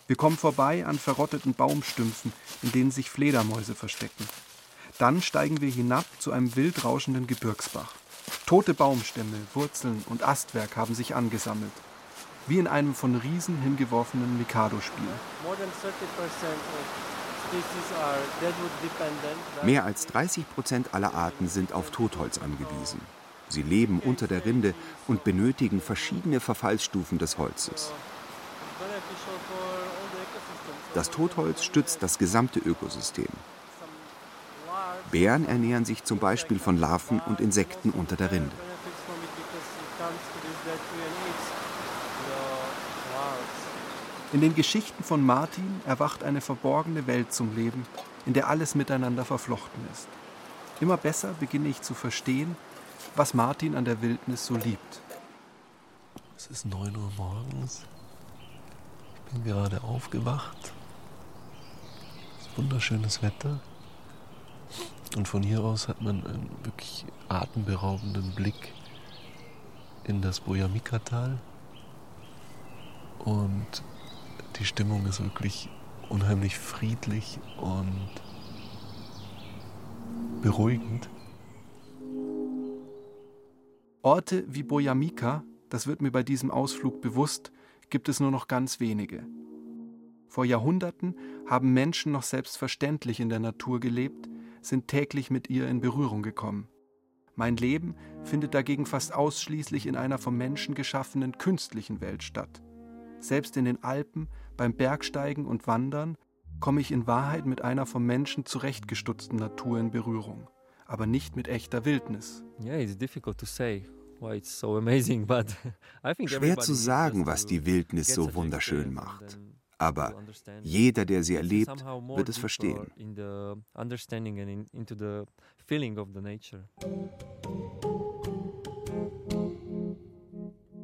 Wir kommen vorbei an verrotteten Baumstümpfen, in denen sich Fledermäuse verstecken. Dann steigen wir hinab zu einem wild rauschenden Gebirgsbach. Tote Baumstämme, Wurzeln und Astwerk haben sich angesammelt wie in einem von Riesen hingeworfenen Mikado-Spiel. Mehr als 30 Prozent aller Arten sind auf Totholz angewiesen. Sie leben unter der Rinde und benötigen verschiedene Verfallsstufen des Holzes. Das Totholz stützt das gesamte Ökosystem. Bären ernähren sich zum Beispiel von Larven und Insekten unter der Rinde. In den Geschichten von Martin erwacht eine verborgene Welt zum Leben, in der alles miteinander verflochten ist. Immer besser beginne ich zu verstehen, was Martin an der Wildnis so liebt. Es ist 9 Uhr morgens. Ich bin gerade aufgewacht. Es ist wunderschönes Wetter. Und von hier aus hat man einen wirklich atemberaubenden Blick in das Bojamika-Tal. Und die Stimmung ist wirklich unheimlich friedlich und beruhigend. Orte wie Bojamika, das wird mir bei diesem Ausflug bewusst, gibt es nur noch ganz wenige. Vor Jahrhunderten haben Menschen noch selbstverständlich in der Natur gelebt, sind täglich mit ihr in Berührung gekommen. Mein Leben findet dagegen fast ausschließlich in einer vom Menschen geschaffenen künstlichen Welt statt. Selbst in den Alpen, beim Bergsteigen und Wandern, komme ich in Wahrheit mit einer vom Menschen zurechtgestutzten Natur in Berührung, aber nicht mit echter Wildnis. Schwer zu sagen, was die Wildnis so wunderschön macht. Aber jeder, der sie erlebt, wird es verstehen.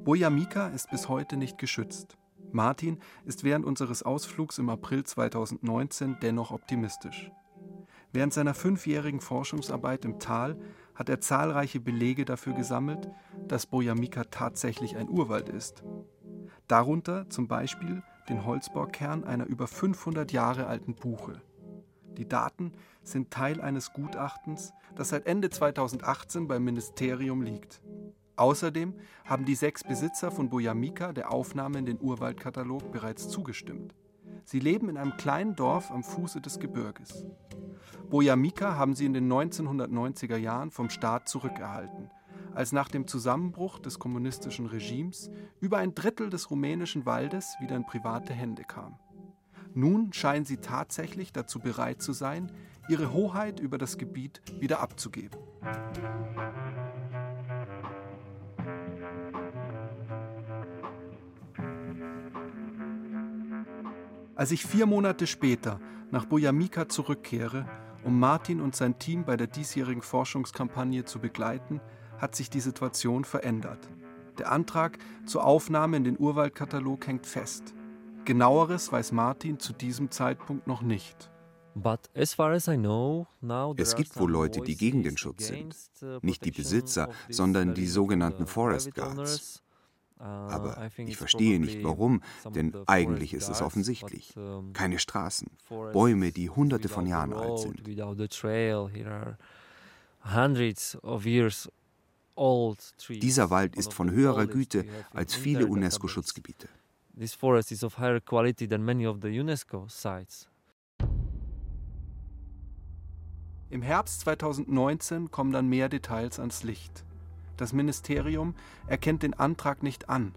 Boyamika ist bis heute nicht geschützt. Martin ist während unseres Ausflugs im April 2019 dennoch optimistisch. Während seiner fünfjährigen Forschungsarbeit im Tal hat er zahlreiche Belege dafür gesammelt, dass Bojamika tatsächlich ein Urwald ist. Darunter zum Beispiel den Holzbaukern einer über 500 Jahre alten Buche. Die Daten sind Teil eines Gutachtens, das seit Ende 2018 beim Ministerium liegt. Außerdem haben die sechs Besitzer von Bojamika der Aufnahme in den Urwaldkatalog bereits zugestimmt. Sie leben in einem kleinen Dorf am Fuße des Gebirges. Bojamika haben sie in den 1990er Jahren vom Staat zurückerhalten, als nach dem Zusammenbruch des kommunistischen Regimes über ein Drittel des rumänischen Waldes wieder in private Hände kam. Nun scheinen sie tatsächlich dazu bereit zu sein, ihre Hoheit über das Gebiet wieder abzugeben. Als ich vier Monate später nach Bojamika zurückkehre, um Martin und sein Team bei der diesjährigen Forschungskampagne zu begleiten, hat sich die Situation verändert. Der Antrag zur Aufnahme in den Urwaldkatalog hängt fest. Genaueres weiß Martin zu diesem Zeitpunkt noch nicht. Es gibt wohl Leute, die gegen den Schutz sind. Nicht die Besitzer, sondern die sogenannten Forest Guards. Uh, Aber ich verstehe nicht warum, denn eigentlich ist es offensichtlich. Keine Straßen, Bäume, die hunderte von Jahren alt sind. Dieser Wald ist von höherer Güte als viele UNESCO-Schutzgebiete. This forest is of higher quality than many of the UNESCO sites. Im Herbst 2019 kommen dann mehr Details ans Licht. Das Ministerium erkennt den Antrag nicht an.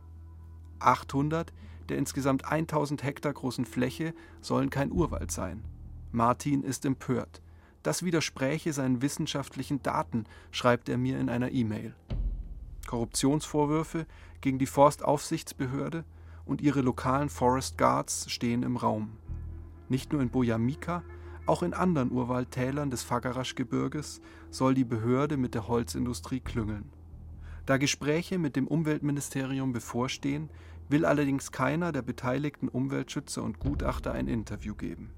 800 der insgesamt 1000 Hektar großen Fläche sollen kein Urwald sein. Martin ist empört. Das widerspräche seinen wissenschaftlichen Daten, schreibt er mir in einer E-Mail. Korruptionsvorwürfe gegen die Forstaufsichtsbehörde und ihre lokalen Forest Guards stehen im Raum. Nicht nur in Bojamika, auch in anderen Urwaldtälern des Fagarasch-Gebirges soll die Behörde mit der Holzindustrie klüngeln. Da Gespräche mit dem Umweltministerium bevorstehen, will allerdings keiner der beteiligten Umweltschützer und Gutachter ein Interview geben.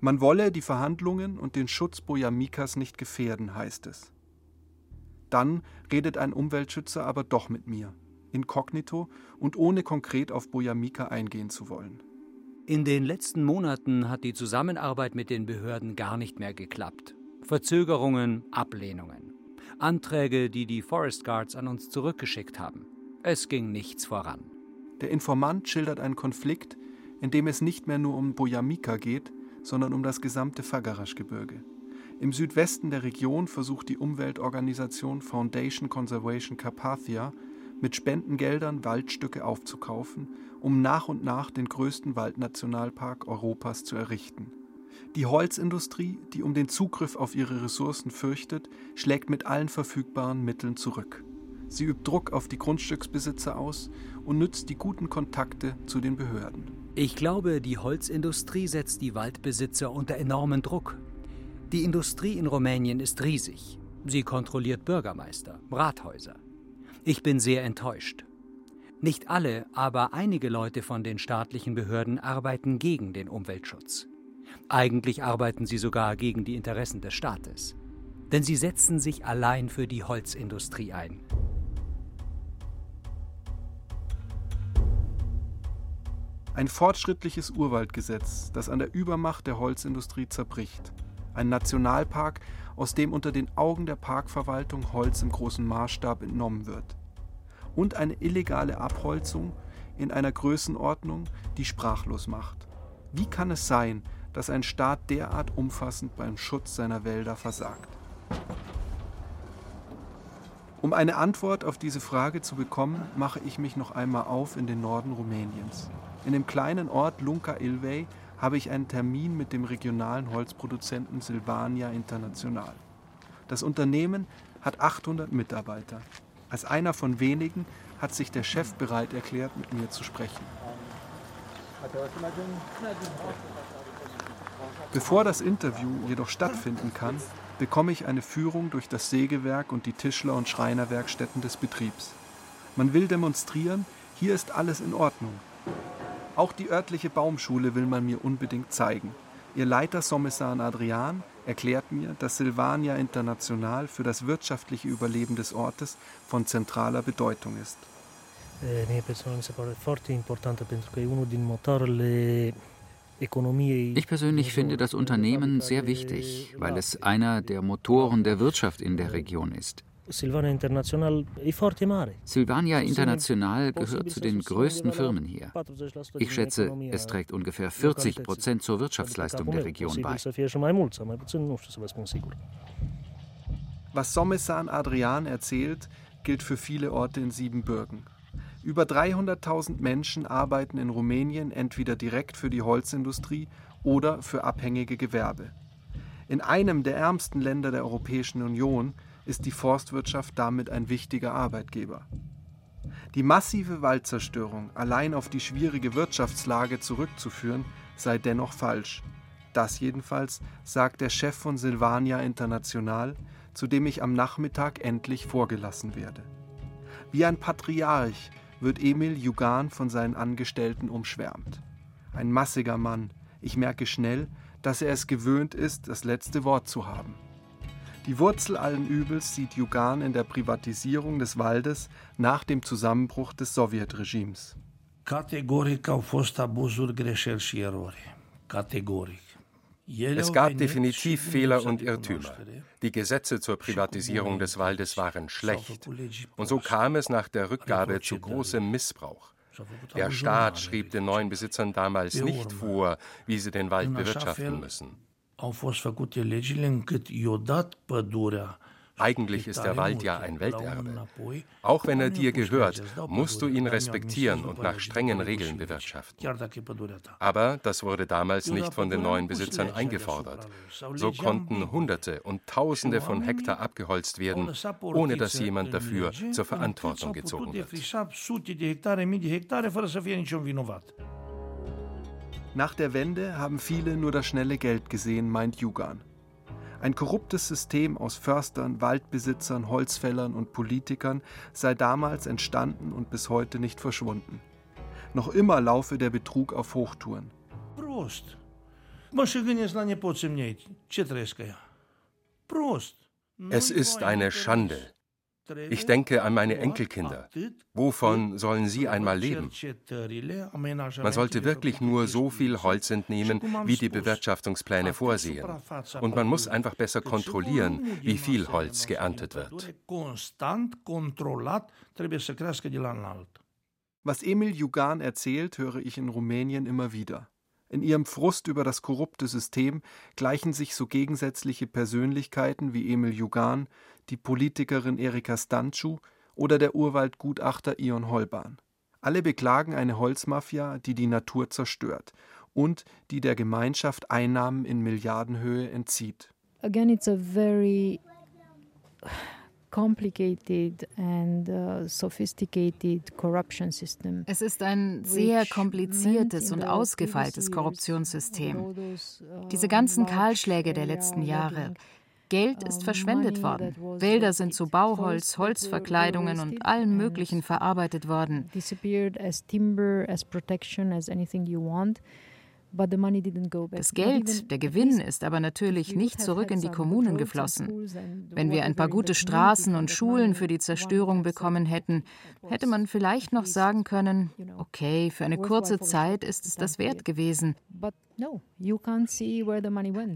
Man wolle die Verhandlungen und den Schutz Bojamikas nicht gefährden, heißt es. Dann redet ein Umweltschützer aber doch mit mir, inkognito und ohne konkret auf Bojamika eingehen zu wollen. In den letzten Monaten hat die Zusammenarbeit mit den Behörden gar nicht mehr geklappt. Verzögerungen, Ablehnungen. Anträge, die die Forest Guards an uns zurückgeschickt haben. Es ging nichts voran. Der Informant schildert einen Konflikt, in dem es nicht mehr nur um Bojamika geht, sondern um das gesamte Fagarasch-Gebirge. Im Südwesten der Region versucht die Umweltorganisation Foundation Conservation Carpathia mit Spendengeldern Waldstücke aufzukaufen, um nach und nach den größten Waldnationalpark Europas zu errichten. Die Holzindustrie, die um den Zugriff auf ihre Ressourcen fürchtet, schlägt mit allen verfügbaren Mitteln zurück. Sie übt Druck auf die Grundstücksbesitzer aus und nützt die guten Kontakte zu den Behörden. Ich glaube, die Holzindustrie setzt die Waldbesitzer unter enormen Druck. Die Industrie in Rumänien ist riesig. Sie kontrolliert Bürgermeister, Rathäuser. Ich bin sehr enttäuscht. Nicht alle, aber einige Leute von den staatlichen Behörden arbeiten gegen den Umweltschutz. Eigentlich arbeiten sie sogar gegen die Interessen des Staates. Denn sie setzen sich allein für die Holzindustrie ein. Ein fortschrittliches Urwaldgesetz, das an der Übermacht der Holzindustrie zerbricht. Ein Nationalpark, aus dem unter den Augen der Parkverwaltung Holz im großen Maßstab entnommen wird und eine illegale Abholzung in einer Größenordnung, die sprachlos macht. Wie kann es sein, dass ein Staat derart umfassend beim Schutz seiner Wälder versagt? Um eine Antwort auf diese Frage zu bekommen, mache ich mich noch einmal auf in den Norden Rumäniens. In dem kleinen Ort Lunca Ilvei habe ich einen Termin mit dem regionalen Holzproduzenten Silvania International. Das Unternehmen hat 800 Mitarbeiter. Als einer von wenigen hat sich der Chef bereit erklärt, mit mir zu sprechen. Bevor das Interview jedoch stattfinden kann, bekomme ich eine Führung durch das Sägewerk und die Tischler- und Schreinerwerkstätten des Betriebs. Man will demonstrieren, hier ist alles in Ordnung. Auch die örtliche Baumschule will man mir unbedingt zeigen. Ihr Leiter Sommesan Adrian erklärt mir, dass Silvania International für das wirtschaftliche Überleben des Ortes von zentraler Bedeutung ist. Eh, ich persönlich finde das Unternehmen sehr wichtig, weil es einer der Motoren der Wirtschaft in der Region ist. Silvania International gehört zu den größten Firmen hier. Ich schätze, es trägt ungefähr 40 Prozent zur Wirtschaftsleistung der Region bei. Was Sommesan Adrian erzählt, gilt für viele Orte in Siebenbürgen. Über 300.000 Menschen arbeiten in Rumänien entweder direkt für die Holzindustrie oder für abhängige Gewerbe. In einem der ärmsten Länder der Europäischen Union ist die Forstwirtschaft damit ein wichtiger Arbeitgeber. Die massive Waldzerstörung allein auf die schwierige Wirtschaftslage zurückzuführen, sei dennoch falsch. Das jedenfalls sagt der Chef von Silvania International, zu dem ich am Nachmittag endlich vorgelassen werde. Wie ein Patriarch wird Emil Jugan von seinen Angestellten umschwärmt. Ein massiger Mann. Ich merke schnell, dass er es gewöhnt ist, das letzte Wort zu haben. Die Wurzel allen Übels sieht Jugan in der Privatisierung des Waldes nach dem Zusammenbruch des Sowjetregimes. Categoric au fost abuzuri, greșeli și erori. Categoric. Es gab definitiv Fehler und Irrtümer. Die Gesetze zur Privatisierung des Waldes waren schlecht. Und so kam es nach der Rückgabe zu großem Missbrauch. Der Staat schrieb den neuen Besitzern damals nicht vor, wie sie den Wald bewirtschaften müssen. Eigentlich ist der Wald ja ein Welterbe. Auch wenn er dir gehört, musst du ihn respektieren und nach strengen Regeln bewirtschaften. Aber das wurde damals nicht von den neuen Besitzern eingefordert. So konnten Hunderte und Tausende von Hektar abgeholzt werden, ohne dass jemand dafür zur Verantwortung gezogen wird. Nach der Wende haben viele nur das schnelle Geld gesehen, meint Jugan. Ein korruptes System aus Förstern, Waldbesitzern, Holzfällern und Politikern sei damals entstanden und bis heute nicht verschwunden. Noch immer laufe der Betrug auf Hochtouren. Prost. Es ist eine Schande, ich denke an meine Enkelkinder. Wovon sollen sie einmal leben? Man sollte wirklich nur so viel Holz entnehmen, wie die Bewirtschaftungspläne vorsehen. Und man muss einfach besser kontrollieren, wie viel Holz geerntet wird. Was Emil Jugan erzählt, höre ich in Rumänien immer wieder. In ihrem Frust über das korrupte System gleichen sich so gegensätzliche Persönlichkeiten wie Emil Jugan, die Politikerin Erika Stancu oder der Urwaldgutachter Ion Holban. Alle beklagen eine Holzmafia, die die Natur zerstört und die der Gemeinschaft Einnahmen in Milliardenhöhe entzieht. Again, it's a very complicated and uh, sophisticated corruption system. Es ist ein sehr kompliziertes und ausgefeiltes Korruptionssystem. Uh, Diese ganzen Kahlschläge der letzten Jahre, Geld ist verschwendet worden. Wälder sind zu Bauholz, Holzverkleidungen und allem Möglichen verarbeitet worden. Das Geld, der Gewinn ist aber natürlich nicht zurück in die Kommunen geflossen. Wenn wir ein paar gute Straßen und Schulen für die Zerstörung bekommen hätten, hätte man vielleicht noch sagen können, okay, für eine kurze Zeit ist es das wert gewesen.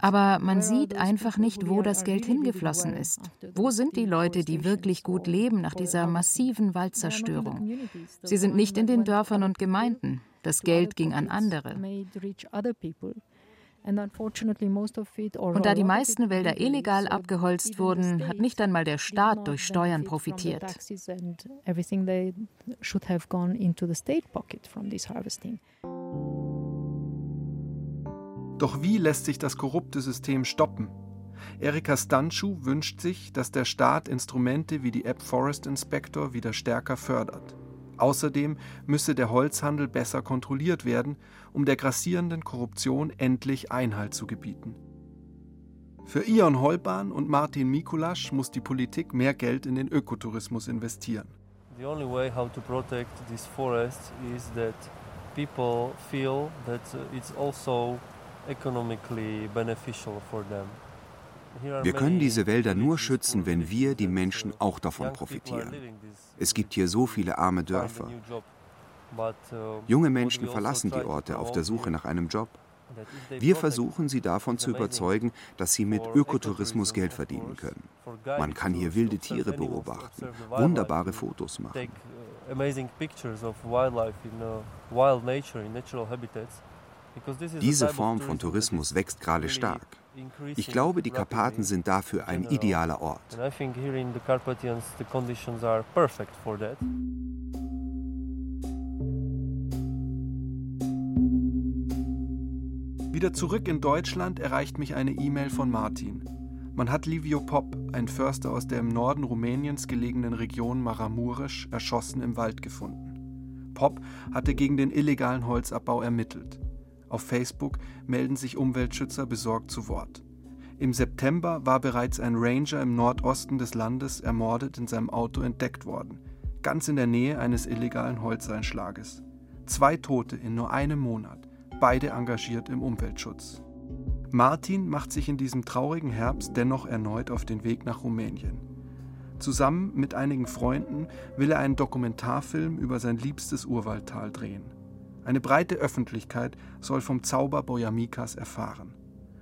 Aber man sieht einfach nicht, wo das Geld hingeflossen ist. Wo sind die Leute, die wirklich gut leben nach dieser massiven Waldzerstörung? Sie sind nicht in den Dörfern und Gemeinden. Das Geld ging an andere. Und da die meisten Wälder illegal abgeholzt wurden, hat nicht einmal der Staat durch Steuern profitiert. Doch wie lässt sich das korrupte System stoppen? Erika Stanchu wünscht sich, dass der Staat Instrumente wie die App Forest Inspector wieder stärker fördert. Außerdem müsse der Holzhandel besser kontrolliert werden, um der grassierenden Korruption endlich Einhalt zu gebieten. Für Ion Holban und Martin Mikulasch muss die Politik mehr Geld in den Ökotourismus investieren. The only way how to protect these forests is that people feel that it's also wir können diese Wälder nur schützen, wenn wir, die Menschen, auch davon profitieren. Es gibt hier so viele arme Dörfer. Junge Menschen verlassen die Orte auf der Suche nach einem Job. Wir versuchen sie davon zu überzeugen, dass sie mit Ökotourismus Geld verdienen können. Man kann hier wilde Tiere beobachten, wunderbare Fotos machen. Diese Form von Tourismus wächst gerade stark. Ich glaube, die Karpaten sind dafür ein idealer Ort. Wieder zurück in Deutschland erreicht mich eine E-Mail von Martin. Man hat Livio Pop, ein Förster aus der im Norden Rumäniens gelegenen Region Maramuresch, erschossen im Wald gefunden. Pop hatte gegen den illegalen Holzabbau ermittelt. Auf Facebook melden sich Umweltschützer besorgt zu Wort. Im September war bereits ein Ranger im Nordosten des Landes ermordet in seinem Auto entdeckt worden, ganz in der Nähe eines illegalen Holzeinschlages. Zwei Tote in nur einem Monat, beide engagiert im Umweltschutz. Martin macht sich in diesem traurigen Herbst dennoch erneut auf den Weg nach Rumänien. Zusammen mit einigen Freunden will er einen Dokumentarfilm über sein liebstes Urwaldtal drehen. Eine breite Öffentlichkeit soll vom Zauber Boyamikas erfahren.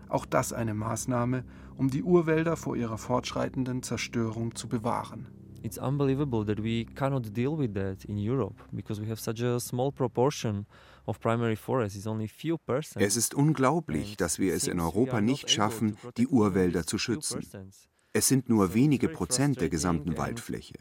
Auch das eine Maßnahme, um die Urwälder vor ihrer fortschreitenden Zerstörung zu bewahren. It's unbelievable that we cannot deal with that in Europe because we have such a small proportion es ist unglaublich, dass wir es in Europa nicht schaffen, die Urwälder zu schützen. Es sind nur wenige Prozent der gesamten Waldfläche.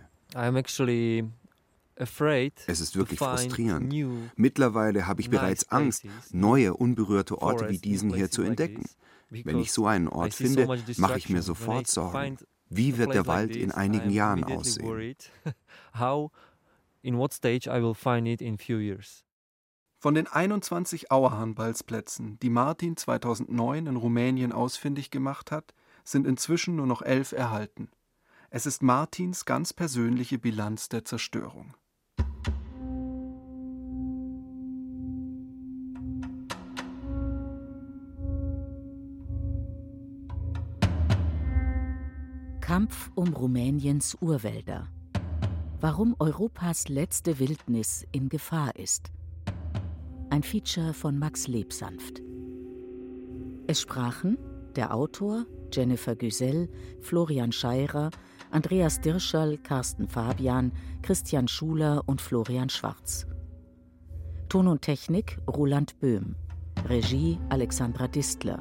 Es ist wirklich frustrierend. Mittlerweile habe ich bereits Angst, neue unberührte Orte wie diesen hier zu entdecken. Wenn ich so einen Ort finde, mache ich mir sofort Sorgen. Wie wird der Wald in einigen Jahren aussehen? Von den 21 Auerhandballsplätzen, die Martin 2009 in Rumänien ausfindig gemacht hat, sind inzwischen nur noch elf erhalten. Es ist Martins ganz persönliche Bilanz der Zerstörung. Kampf um Rumäniens Urwälder. Warum Europas letzte Wildnis in Gefahr ist. Ein Feature von Max Lebsanft. Es sprachen der Autor Jennifer Güsell, Florian Scheirer, Andreas Dirschall, Carsten Fabian, Christian Schuler und Florian Schwarz. Ton und Technik Roland Böhm. Regie Alexandra Distler.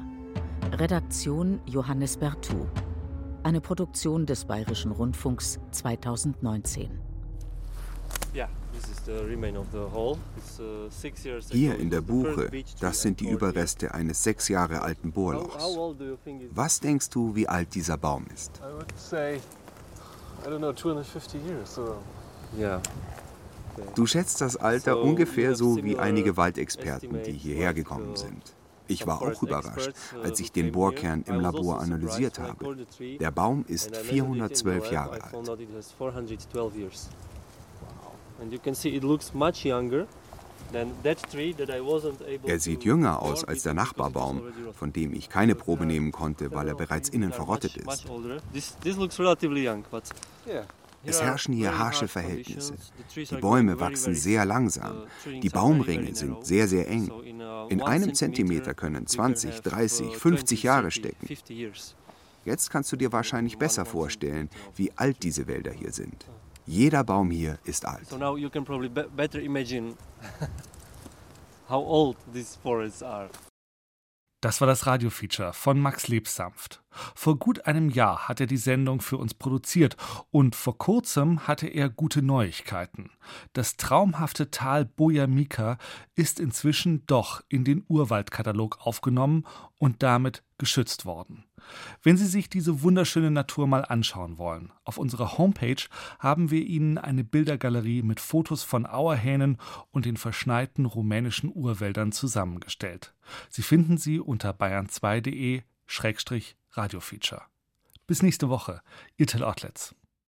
Redaktion Johannes Bertou. Eine Produktion des Bayerischen Rundfunks 2019. Ja. Hier in der Buche, das sind die Überreste eines sechs Jahre alten Bohrlochs. Was denkst du, wie alt dieser Baum ist? Du schätzt das Alter ungefähr so wie einige Waldexperten, die hierher gekommen sind. Ich war auch überrascht, als ich den Bohrkern im Labor analysiert habe. Der Baum ist 412 Jahre alt. Er sieht jünger aus als der Nachbarbaum, von dem ich keine Probe nehmen konnte, weil er bereits innen verrottet ist. Es herrschen hier harsche Verhältnisse. Die Bäume wachsen sehr langsam. Die Baumringe sind sehr, sehr eng. In einem Zentimeter können 20, 30, 50 Jahre stecken. Jetzt kannst du dir wahrscheinlich besser vorstellen, wie alt diese Wälder hier sind. Jeder Baum hier ist alt. So now you can probably better imagine how old these forests are. Das war das Radiofeature von Max Lebsanft. Vor gut einem Jahr hat er die Sendung für uns produziert und vor kurzem hatte er gute Neuigkeiten. Das traumhafte Tal Bojamika ist inzwischen doch in den Urwaldkatalog aufgenommen und damit geschützt worden. Wenn Sie sich diese wunderschöne Natur mal anschauen wollen, auf unserer Homepage haben wir Ihnen eine Bildergalerie mit Fotos von Auerhähnen und den verschneiten rumänischen Urwäldern zusammengestellt. Sie finden sie unter bayern2.de-radiofeature. Bis nächste Woche, Ihr Till Ortlitz.